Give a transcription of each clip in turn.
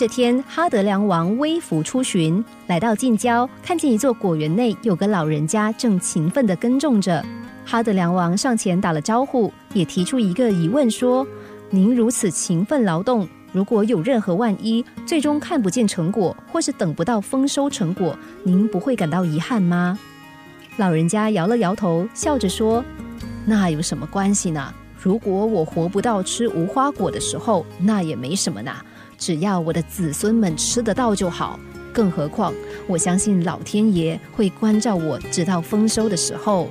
这天，哈德良王微服出巡，来到近郊，看见一座果园内有个老人家正勤奋地耕种着。哈德良王上前打了招呼，也提出一个疑问说：“您如此勤奋劳动，如果有任何万一，最终看不见成果，或是等不到丰收成果，您不会感到遗憾吗？”老人家摇了摇头，笑着说：“那有什么关系呢？如果我活不到吃无花果的时候，那也没什么呢。”只要我的子孙们吃得到就好，更何况我相信老天爷会关照我，直到丰收的时候。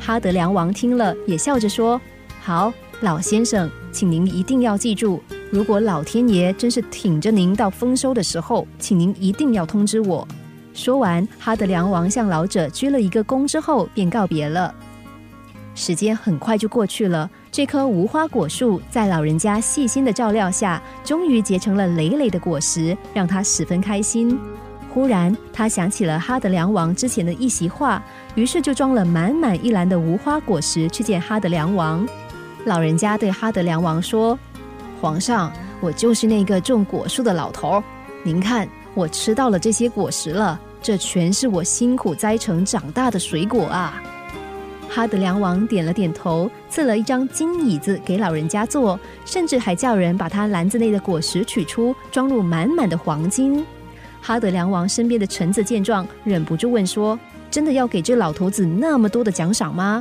哈德良王听了，也笑着说：“好，老先生，请您一定要记住，如果老天爷真是挺着您到丰收的时候，请您一定要通知我。”说完，哈德良王向老者鞠了一个躬之后，便告别了。时间很快就过去了。这棵无花果树在老人家细心的照料下，终于结成了累累的果实，让他十分开心。忽然，他想起了哈德良王之前的一席话，于是就装了满满一篮的无花果实去见哈德良王。老人家对哈德良王说：“皇上，我就是那个种果树的老头。您看，我吃到了这些果实了，这全是我辛苦栽成长大的水果啊。”哈德良王点了点头，赐了一张金椅子给老人家坐，甚至还叫人把他篮子内的果实取出，装入满满的黄金。哈德良王身边的臣子见状，忍不住问说：“真的要给这老头子那么多的奖赏吗？”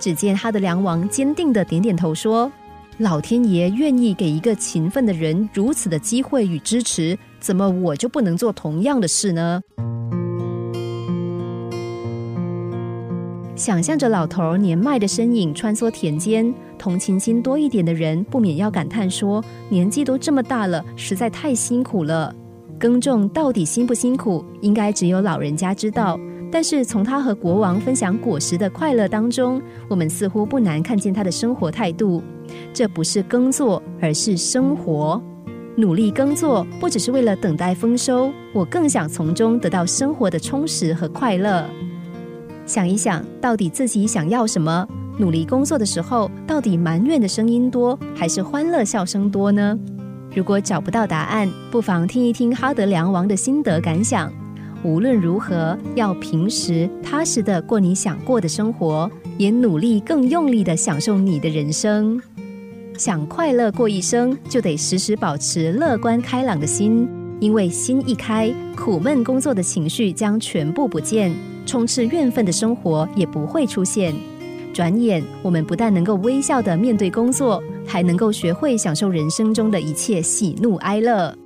只见哈德良王坚定的点点头说：“老天爷愿意给一个勤奋的人如此的机会与支持，怎么我就不能做同样的事呢？”想象着老头年迈的身影穿梭田间，同情心多一点的人不免要感叹说：“年纪都这么大了，实在太辛苦了。耕种到底辛不辛苦，应该只有老人家知道。但是从他和国王分享果实的快乐当中，我们似乎不难看见他的生活态度。这不是耕作，而是生活。努力耕作，不只是为了等待丰收，我更想从中得到生活的充实和快乐。”想一想，到底自己想要什么？努力工作的时候，到底埋怨的声音多，还是欢乐笑声多呢？如果找不到答案，不妨听一听哈德良王的心得感想。无论如何，要平时踏实的过你想过的生活，也努力更用力的享受你的人生。想快乐过一生，就得时时保持乐观开朗的心，因为心一开，苦闷工作的情绪将全部不见。充斥怨愤的生活也不会出现。转眼，我们不但能够微笑的面对工作，还能够学会享受人生中的一切喜怒哀乐。